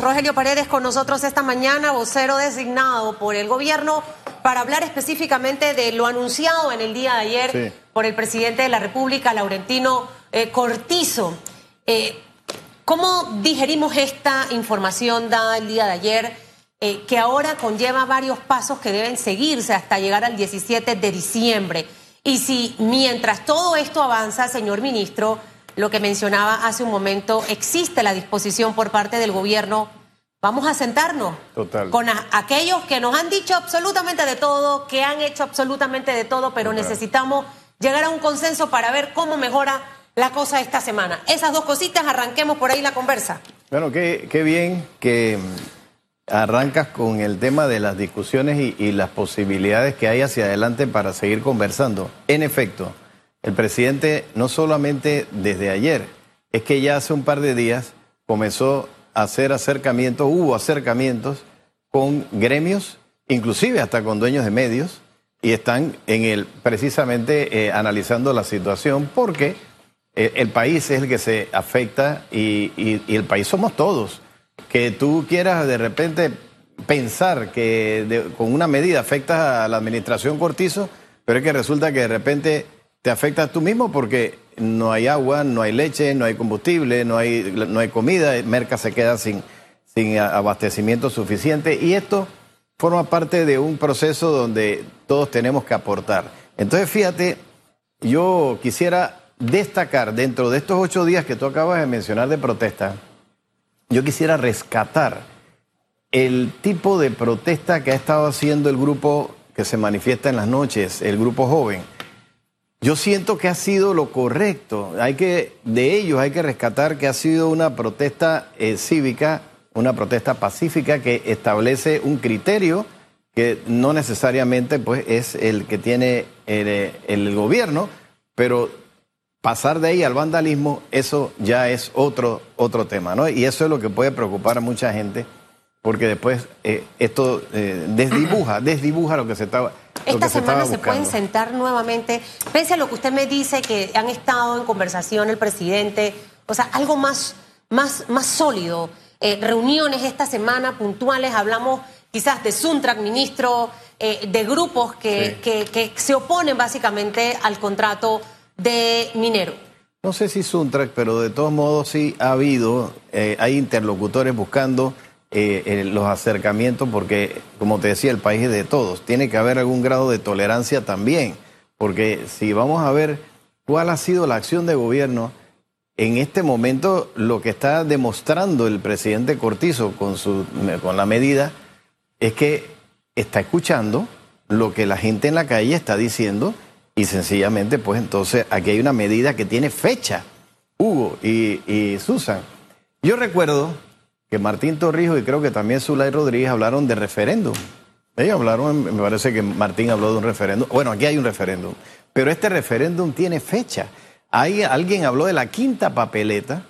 Rogelio Paredes con nosotros esta mañana, vocero designado por el gobierno para hablar específicamente de lo anunciado en el día de ayer por el presidente de la República, Laurentino eh, Cortizo. Eh, ¿Cómo digerimos esta información dada el día de ayer, eh, que ahora conlleva varios pasos que deben seguirse hasta llegar al 17 de diciembre? Y si mientras todo esto avanza, señor ministro, lo que mencionaba hace un momento, existe la disposición por parte del gobierno. Vamos a sentarnos con aquellos que nos han dicho absolutamente de todo, que han hecho absolutamente de todo, pero necesitamos llegar a un consenso para ver cómo mejora la cosa esta semana. Esas dos cositas, arranquemos por ahí la conversa. Bueno, qué, qué bien que arrancas con el tema de las discusiones y, y las posibilidades que hay hacia adelante para seguir conversando. En efecto, el presidente no solamente desde ayer, es que ya hace un par de días comenzó a hacer acercamientos, hubo acercamientos con gremios, inclusive hasta con dueños de medios, y están en el precisamente eh, analizando la situación porque eh, el país es el que se afecta y, el país somos todos. Que tú quieras de repente pensar que con una medida afectas a la administración Cortizo, pero es que resulta que de repente te afecta a tú mismo porque no hay agua, no hay leche, no hay combustible, no hay, no hay comida, Merca se queda sin, sin abastecimiento suficiente y esto forma parte de un proceso donde todos tenemos que aportar. Entonces, fíjate, yo quisiera destacar dentro de estos ocho días que tú acabas de mencionar de protesta, yo quisiera rescatar el tipo de protesta que ha estado haciendo el grupo que se manifiesta en las noches, el grupo joven yo siento que ha sido lo correcto. Hay que, de ellos hay que rescatar que ha sido una protesta eh, cívica, una protesta pacífica que establece un criterio que no necesariamente pues, es el que tiene el, eh, el gobierno, pero pasar de ahí al vandalismo, eso ya es otro, otro tema, ¿no? Y eso es lo que puede preocupar a mucha gente, porque después eh, esto desdibuja, desdibuja lo que se estaba esta semana se, pueden sentar nuevamente, pese a lo que usted me dice, que han estado en conversación el presidente, o sea, algo más, más, más sólido. Eh, reuniones esta semana puntuales, hablamos quizás de Suntrack, ministro, eh, de grupos que, que, se oponen básicamente al contrato de minero. No sé si Suntrack, pero de todos modos sí ha habido, eh, hay interlocutores buscando eh, los acercamientos, porque, como te decía, el país es de todos. Tiene que haber algún grado de tolerancia también, porque si vamos a ver cuál ha sido la acción de gobierno, en este momento lo que está demostrando el presidente Cortizo con, su, con la medida es que está escuchando lo que la gente en la calle está diciendo y sencillamente, pues entonces aquí hay una medida que tiene fecha. Hugo y, y Susan. Yo recuerdo que Martín Torrijos y creo que también Zulay Rodríguez hablaron de referéndum. Ellos hablaron, me parece que Martín habló de un referéndum. Bueno, aquí hay un referéndum, pero este referéndum tiene fecha. Hay, alguien habló de la quinta papeleta,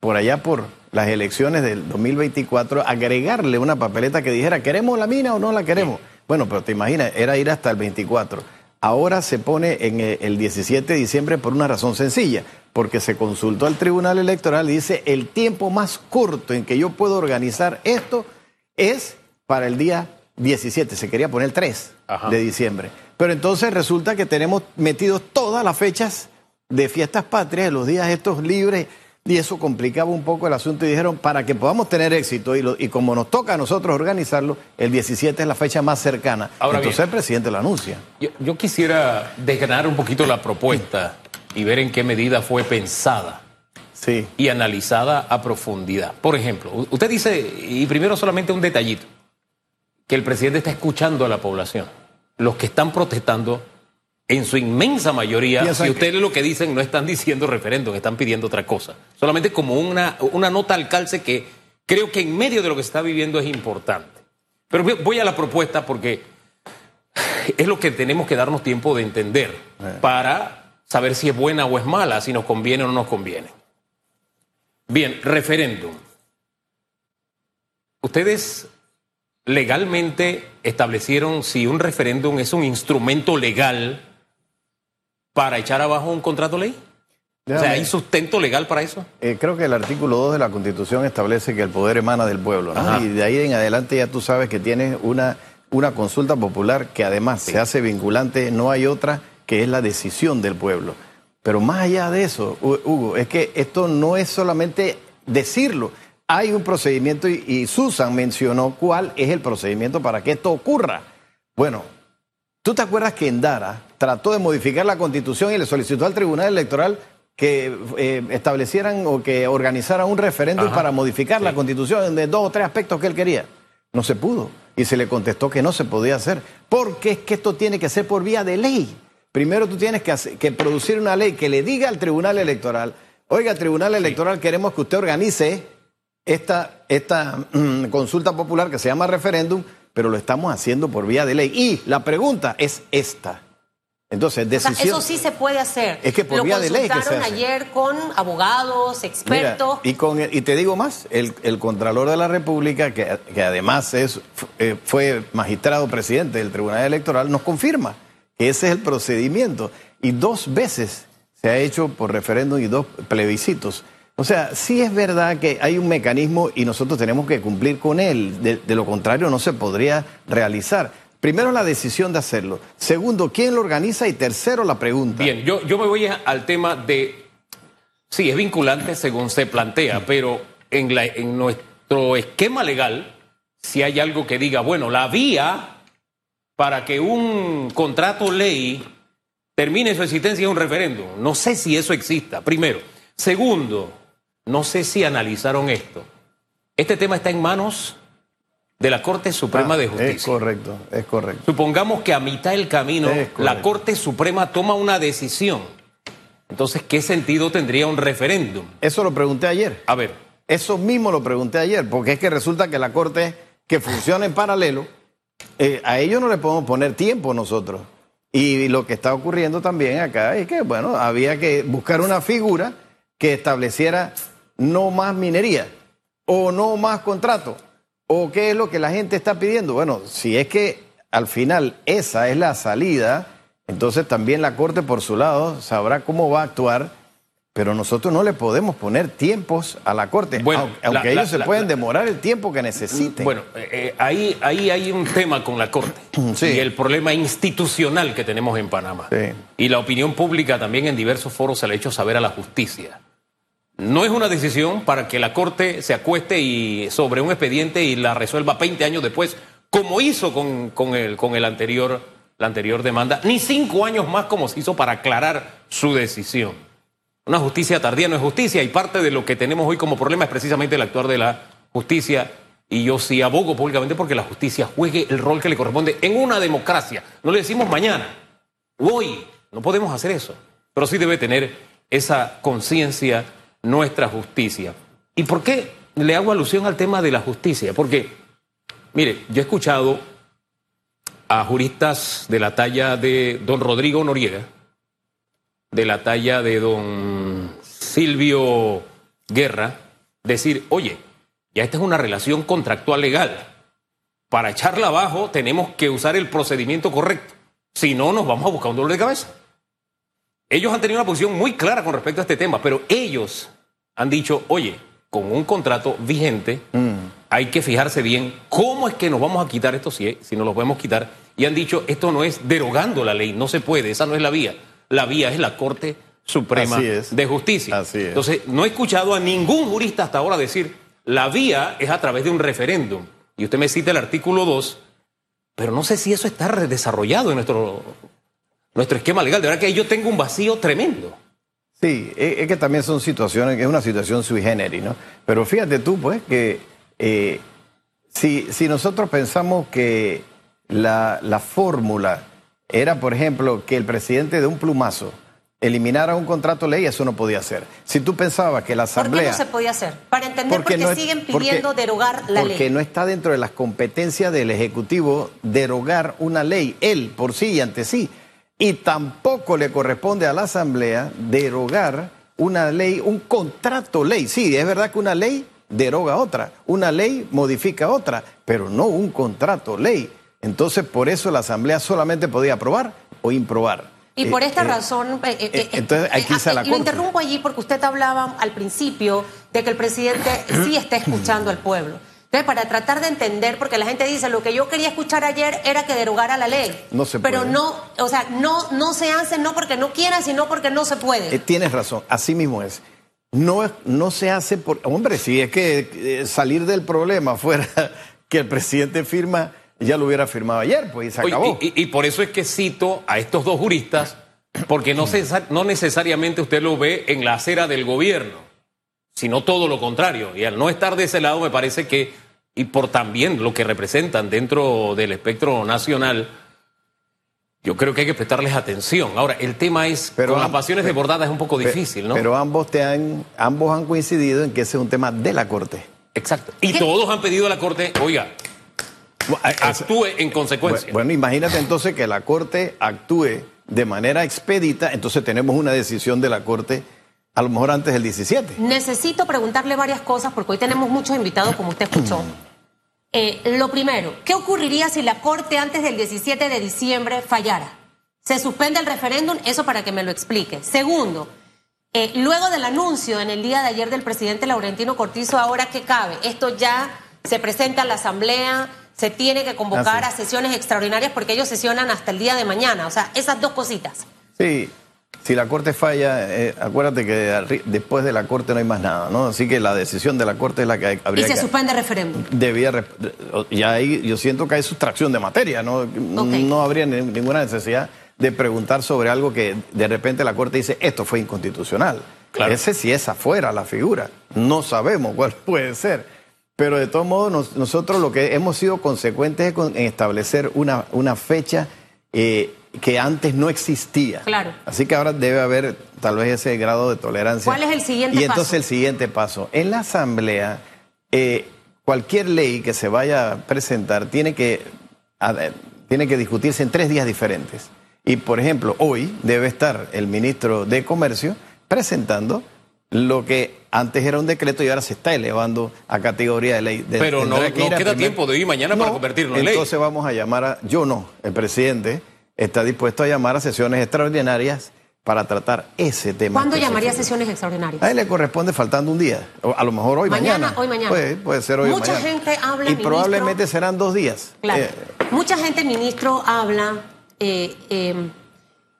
por allá por las elecciones del 2024, agregarle una papeleta que dijera, ¿queremos la mina o no la queremos? Bueno, pero te imaginas, era ir hasta el 24. Ahora se pone en el 17 de diciembre por una razón sencilla porque se consultó al Tribunal Electoral y dice el tiempo más corto en que yo puedo organizar esto es para el día 17, se quería poner 3 de diciembre. Pero entonces resulta que tenemos metidos todas las fechas de fiestas patrias, los días estos libres, y eso complicaba un poco el asunto y dijeron, para que podamos tener éxito y, y como nos toca a nosotros organizarlo, el 17 es la fecha más cercana. entonces el presidente lo anuncia. Yo, yo quisiera desgranar un poquito la propuesta y ver en qué medida fue pensada sí. y analizada a profundidad. Por ejemplo, usted dice, y primero solamente un detallito, que el presidente está escuchando a la población. Los que están protestando, en su inmensa mayoría, si ustedes lo que dicen, no están diciendo referéndum, están pidiendo otra cosa. Solamente como una, una nota al calce que creo que en medio de lo que se está viviendo es importante. Pero voy a la propuesta porque es lo que tenemos que darnos tiempo de entender eh. para saber si es buena o es mala, si nos conviene o no nos conviene. Bien, referéndum. Ustedes legalmente establecieron si un referéndum es un instrumento legal para echar abajo un contrato ley. o sea, ¿hay sustento legal para eso? Eh, creo que el artículo 2 de la Constitución establece que el poder emana del pueblo, ¿no? Y de ahí en adelante ya tú sabes que tienes una, una consulta popular que además se hace vinculante, no hay otra que es la decisión del pueblo. Pero más allá de eso, Hugo, es que esto no es solamente decirlo, hay un procedimiento y, Susan mencionó cuál es el procedimiento para que esto ocurra. Bueno, ¿tú te acuerdas que Endara trató de modificar la constitución y le solicitó al Tribunal Electoral que eh, establecieran o que organizaran un referéndum para modificar la constitución de dos o tres aspectos que él quería. No se pudo. Y se le contestó que no se podía hacer. Porque es que esto tiene que ser por vía de ley. Primero tú tienes que, que producir una ley que le diga al Tribunal Electoral, oiga, Tribunal Electoral, queremos que usted organice esta, esta mm, consulta popular que se llama referéndum, pero lo estamos haciendo por vía de ley. Y la pregunta es esta. Entonces, decisión. eso sí se puede hacer. Es que por vía de ley. Que se ayer con abogados, expertos. y, con, y te digo más, el, Contralor de la República, que, además es, eh, fue magistrado presidente del Tribunal Electoral, nos confirma que ese es el procedimiento. Y dos veces se ha hecho por referéndum y dos plebiscitos. O sea, sí es verdad que hay un mecanismo y nosotros tenemos que cumplir con él. de lo contrario, no se podría realizar. Primero, la decisión de hacerlo. Segundo, ¿quién lo organiza? Y tercero, la pregunta. Bien, yo, yo me voy al tema de... Sí, es vinculante según se plantea, pero en, en nuestro esquema legal, si hay algo que diga, bueno, la vía para que un contrato ley termine su existencia es un referéndum. No sé si eso exista, primero. Segundo, no sé si analizaron esto. Este tema está en manos de la Corte Suprema de ah, Justicia. Es correcto, es correcto. Supongamos que a mitad del camino la Corte Suprema toma una decisión. Entonces, ¿qué sentido tendría un referéndum? Eso lo pregunté ayer. A ver. Eso mismo lo pregunté ayer, porque es que resulta que la Corte, que funciona en paralelo, eh, a ellos no le podemos poner tiempo nosotros. Y lo que está ocurriendo también acá es que, bueno, había que buscar una figura que estableciera no más minería o no más contrato ¿O qué es lo que la gente está pidiendo? Bueno, si es que al final esa es la salida, entonces también la Corte por su lado sabrá cómo va a actuar, pero nosotros no le podemos poner tiempos a la Corte, aunque, ellos se pueden demorar el tiempo que necesiten. Bueno, eh, eh, ahí, ahí hay un tema con la Corte y el problema institucional que tenemos en Panamá. Y la opinión pública también en diversos foros se le ha hecho saber a la justicia. No es una decisión para que la Corte se acueste y sobre un expediente y la resuelva 20 años después, como hizo con, con, el, con el anterior, la anterior demanda, ni cinco años más como se hizo para aclarar su decisión. Una justicia tardía no es justicia y parte de lo que tenemos hoy como problema es precisamente el actuar de la justicia. Y yo sí abogo públicamente porque la justicia juegue el rol que le corresponde en una democracia. No le decimos mañana, hoy, no podemos hacer eso, pero sí debe tener esa conciencia nuestra justicia. ¿Y por qué le hago alusión al tema de la justicia? Porque, mire, yo he escuchado a juristas de la talla de don Rodrigo Noriega, de la talla de don Silvio Guerra, decir, oye, ya esta es una relación contractual legal. Para echarla abajo tenemos que usar el procedimiento correcto. Si no, nos vamos a buscar un dolor de cabeza. Ellos han tenido una posición muy clara con respecto a este tema, pero ellos han dicho, oye, con un contrato vigente mm. hay que fijarse bien cómo es que nos vamos a quitar esto si, si nos lo podemos quitar. Y han dicho, esto no es derogando la ley, no se puede, esa no es la vía. La vía es la Corte Suprema de Justicia. Entonces, no he escuchado a ningún jurista hasta ahora decir, la vía es a través de un referéndum. Y usted me cita el artículo 2, pero no sé si eso está desarrollado en nuestro nuestro esquema legal. De verdad que yo tengo un vacío tremendo. Sí, es que también son situaciones, es una situación sui generis, ¿no? Pero fíjate tú, pues, que eh, si, si, nosotros pensamos que la, la fórmula era, por ejemplo, que el presidente de un plumazo eliminara un contrato ley, eso no podía ser. Si tú pensabas que la Asamblea... ¿Por qué no se podía hacer? Para entender por qué siguen pidiendo derogar la ley. Porque no está dentro de las competencias del Ejecutivo derogar una ley, él por sí y ante sí y tampoco le corresponde a la Asamblea derogar una ley, un contrato ley. Sí, es verdad que una ley deroga otra, una ley modifica otra, pero no un contrato ley. Entonces, por eso la Asamblea solamente podía aprobar o improbar. Y por esta razón, entonces hay que irse a la Lo interrumpo allí porque usted hablaba al principio de que el presidente sí está escuchando al pueblo. Entonces, para tratar de entender, porque la gente dice, lo que yo quería escuchar ayer era que derogara la ley. No se puede. Pero no, o sea, no, no se hace no porque no quiera, sino porque no se puede. Eh, tienes razón, así mismo es. No, no se hace por... Hombre, si es que eh, salir del problema fuera que el presidente firma, ya lo hubiera firmado ayer, pues y se acabó. y, por eso es que cito a estos dos juristas, porque no, no necesariamente usted lo ve en la acera del gobierno sino todo lo contrario. Y al no estar de ese lado, me parece que, y por también lo que representan dentro del espectro nacional, yo creo que hay que prestarles atención. Ahora, el tema es, pero con las pasiones desbordadas es un poco difícil, ¿no? Pero ambos, te han, ambos han coincidido en que ese es un tema de la Corte. Exacto. Y todos han pedido a la Corte, oiga, actúe en consecuencia. Bueno, imagínate entonces que la Corte actúe de manera expedita, entonces tenemos una decisión de la Corte a lo mejor antes del 17. Necesito preguntarle varias cosas porque hoy tenemos muchos invitados, como usted escuchó. Eh, lo primero, ¿qué ocurriría si la Corte antes del 17 de diciembre fallara? ¿Se suspende el referéndum? Eso para que me lo explique. Segundo, eh, luego del anuncio en el día de ayer del presidente Laurentino Cortizo, ¿ahora qué cabe? Esto ya se presenta a la Asamblea, se tiene que convocar a sesiones extraordinarias porque ellos sesionan hasta el día de mañana. O sea, esas dos cositas. Sí, si la Corte falla, eh, acuérdate que después de la Corte no hay más nada, ¿no? Así que la decisión de la Corte es la que habría que... Y se suspende el referéndum. Debía... Ya ahí yo siento que hay sustracción de materia, ¿no? No habría ninguna necesidad de preguntar sobre algo que de repente la Corte dice, esto fue inconstitucional. Ese sí es afuera la figura. No sabemos cuál puede ser. Pero de todos modos, nosotros lo que hemos sido consecuentes es en establecer una, una fecha eh, que antes no existía. Claro. Así que ahora debe haber tal vez ese grado de tolerancia. ¿Cuál es el siguiente paso? Y entonces el siguiente paso. En la Asamblea, eh, cualquier ley que se vaya a presentar tiene que, tiene que discutirse en tres días diferentes. Y por ejemplo, hoy debe estar el ministro de Comercio presentando lo que antes era un decreto y ahora se está elevando a categoría de ley. Pero no, queda tiempo de hoy mañana para convertirlo en ley. Entonces vamos a llamar a, yo no, el presidente está dispuesto a llamar a sesiones extraordinarias para tratar ese tema. ¿Cuándo llamaría sesiones extraordinarias? A él le corresponde faltando un día, a lo mejor hoy mañana. Hoy mañana. Puede, ser hoy Mucha mañana. gente habla. Y probablemente serán dos días. Claro. Eh, Mucha gente, ministro, habla eh, eh,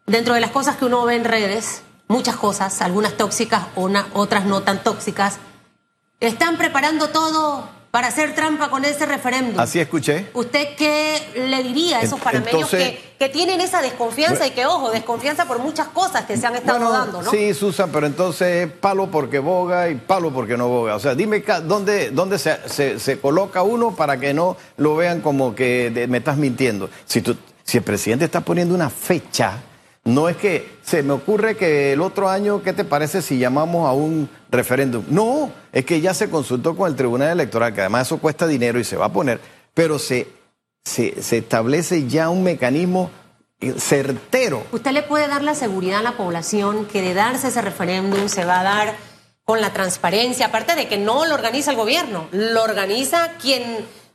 dentro de las cosas que uno ve en redes, muchas cosas, algunas tóxicas, otras no tan tóxicas. Están preparando todo para hacer trampa con ese referéndum. Así escuché. ¿Usted qué le diría a esos panameños que, tienen esa desconfianza y que, ojo, desconfianza por muchas cosas que se han estado dando, ¿no? Sí, Susan, pero entonces palo porque boga y palo porque no boga. O sea, dime dónde, dónde se, se, coloca uno para que no lo vean como que me estás mintiendo. Si, tú, si el presidente está poniendo una fecha no es que se me ocurre que el otro año, ¿qué te parece si llamamos a un referéndum? No, es que ya se consultó con el Tribunal Electoral, que además eso cuesta dinero y se va a poner, pero se, se, establece ya un mecanismo certero. ¿Usted le puede dar la seguridad a la población que de darse ese referéndum se va a dar con la transparencia, aparte de que no lo organiza el gobierno, lo organiza quien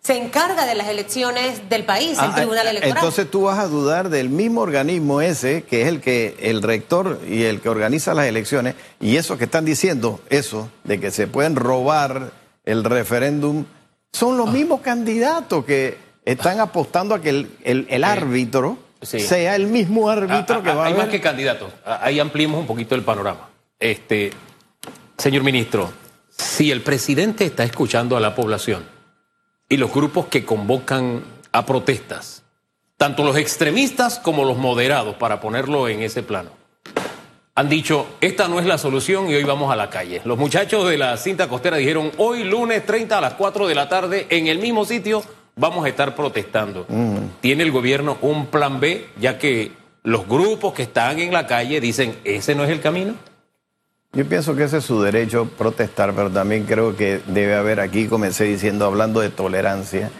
se encarga de las elecciones del país, el ah, Tribunal Electoral. Entonces tú vas a dudar del mismo organismo ese, que es el que el rector y el que organiza las elecciones, y eso que están diciendo, eso, de que se pueden robar el referéndum, son los ah. mismos candidatos que están apostando a que el, árbitro sea el mismo árbitro ah, que va a Hay más que candidatos. Ahí ampliemos un poquito el panorama. Este, señor ministro, si el presidente está escuchando a la población, y los grupos que convocan a protestas, tanto los extremistas como los moderados, para ponerlo en ese plano, han dicho, esta no es la solución y hoy vamos a la calle. Los muchachos de la cinta costera dijeron, hoy lunes 30 a las 4 de la tarde, en el mismo sitio, vamos a estar protestando. Mm. ¿Tiene el gobierno un plan B, ya que los grupos que están en la calle dicen, ese no es el camino? Yo pienso que ese es su derecho protestar, pero también creo que debe haber aquí, comencé diciendo, hablando de tolerancia,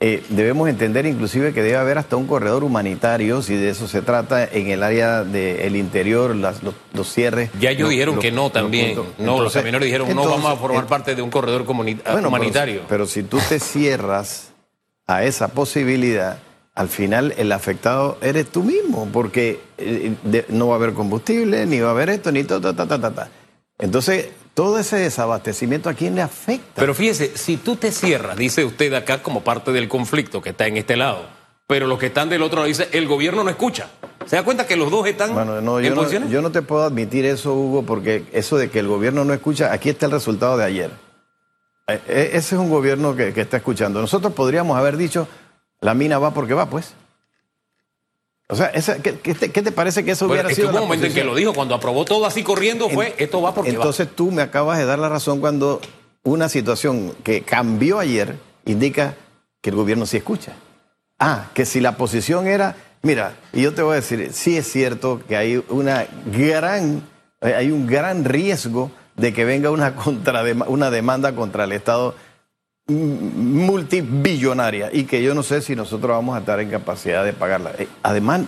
eh, debemos entender inclusive que debe haber hasta un corredor humanitario, si de eso se trata, en el área del interior, los, cierres. Ya ellos dijeron que no también. no, los camioneros dijeron no vamos a formar parte de un corredor humanitario. pero si tú te cierras a esa posibilidad, al final el afectado eres tú mismo, porque eh, no va a haber combustible, ni va a haber esto, ni todo, ta, ta, ta, ta. Entonces, todo ese desabastecimiento a quién le afecta. Pero fíjese, si tú te cierras, dice usted acá como parte del conflicto que está en este lado, pero los que están del otro lado dice el gobierno no escucha. ¿Se da cuenta que los dos están bueno, no, yo No, yo no te puedo admitir eso, Hugo, porque eso de que el gobierno no escucha, aquí está el resultado de ayer. Eh, eh, ese es un gobierno que, está escuchando. Nosotros podríamos haber dicho, la mina va porque va, pues. O sea, ¿qué, te, parece que eso hubiera sido? un momento en que lo dijo, cuando aprobó todo así corriendo, fue esto va porque entonces, tú me acabas de dar la razón cuando una situación que cambió ayer indica que el gobierno sí escucha. Ah, que si la posición era, mira, y yo te voy a decir, sí es cierto que hay una gran, eh, hay un gran riesgo de que venga una, una demanda contra el Estado multibillonaria y que yo no sé si nosotros vamos a estar en capacidad de pagarla. Eh, además,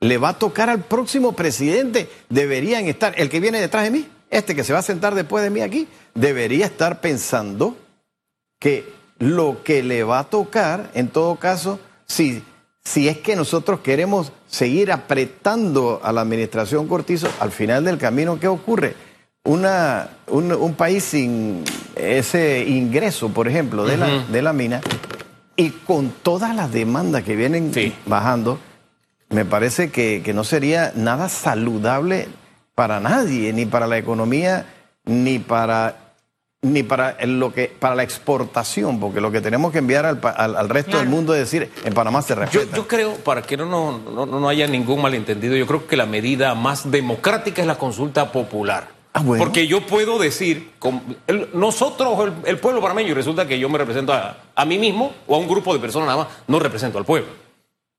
le va a tocar al próximo presidente, deberían estar, el que viene detrás de mí, este que se va a sentar después de mí aquí, debería estar pensando que lo que le va a tocar, en todo caso, si, si es que nosotros queremos seguir apretando a la administración Cortizo, al final del camino, ¿qué ocurre? Una, un, país sin ese ingreso, por ejemplo, de, la, de la mina, y con todas las demandas que vienen bajando, me parece que, no sería nada saludable para nadie, ni para la economía, ni para ni para lo que para la exportación, porque lo que tenemos que enviar al, al, resto del mundo es decir, en Panamá se respeta. Yo, creo, para que no, no, no, haya ningún malentendido, yo creo que la medida más democrática es la consulta popular. Ah, Porque yo puedo decir, nosotros, el, pueblo panameño, y resulta que yo me represento a, mí mismo o a un grupo de personas nada más, no represento al pueblo.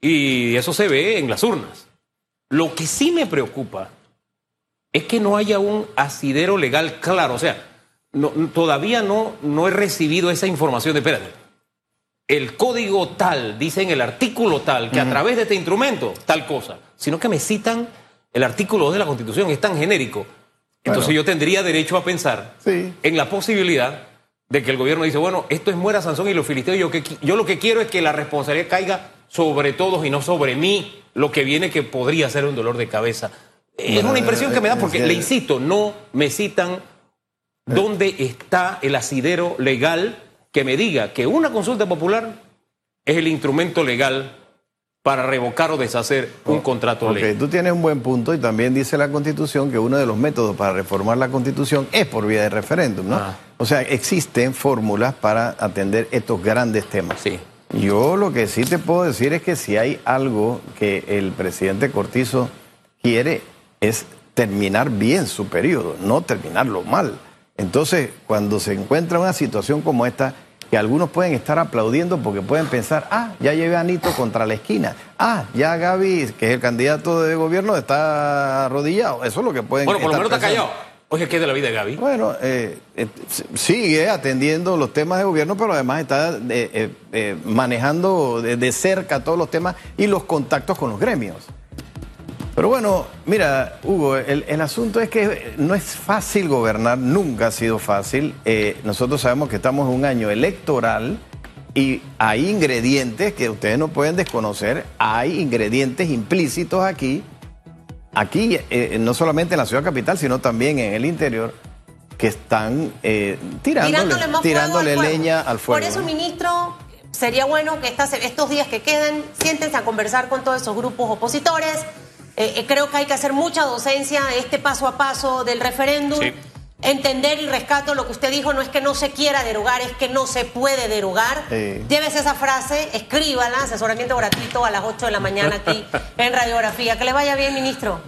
Y eso se ve en las urnas. Lo que sí me preocupa es que no haya un asidero legal claro. O sea, todavía no, no he recibido esa información de, espérate, el código tal, dice en el artículo tal, que a través de este instrumento, tal cosa, sino que me citan el artículo 2 de la Constitución, es tan genérico entonces yo tendría derecho a pensar en la posibilidad de que el gobierno dice, bueno, esto es muera Sansón y los filisteos, yo, que, yo lo que quiero es que la responsabilidad caiga sobre todos y no sobre mí, lo que viene que podría ser un dolor de cabeza. es una impresión que me da porque, le insisto, no me citan dónde está el asidero legal que me diga que una consulta popular es el instrumento legal para revocar o deshacer un contrato okay, ley. Tú tienes un buen punto y también dice la Constitución que uno de los métodos para reformar la Constitución es por vía de referéndum, ¿no? Ah. O sea, existen fórmulas para atender estos grandes temas. Sí. Yo lo que sí te puedo decir es que si hay algo que el presidente Cortizo quiere es terminar bien su periodo, no terminarlo mal. Entonces, cuando se encuentra una situación como esta, que algunos pueden estar aplaudiendo porque pueden pensar, ah, ya llevé a Anito contra la esquina, ah, ya Gaby, que es el candidato de gobierno, está arrodillado. Eso es lo que pueden Bueno, por lo menos está callado. Oye, ¿qué es de la vida de Gaby? Bueno, eh, eh, sigue atendiendo los temas de gobierno, pero además está eh, manejando de cerca todos los temas y los contactos con los gremios. Pero bueno, mira, Hugo, el, asunto es que no es fácil gobernar, nunca ha sido fácil. Eh, nosotros sabemos que estamos en un año electoral y hay ingredientes que ustedes no pueden desconocer, hay ingredientes implícitos aquí, aquí, eh, no solamente en la ciudad capital, sino también en el interior, que están eh, tirándole, leña al fuego. Por eso, ministro, sería bueno que estos días que quedan, siéntense a conversar con todos esos grupos opositores eh, eh, creo que hay que hacer mucha docencia, este paso a paso del referéndum. Entender y rescato lo que usted dijo, no es que no se quiera derogar, es que no se puede derogar. Llévese esa frase, escríbala, asesoramiento gratuito a las 8 de la mañana aquí en Radiografía. Que le vaya bien, ministro.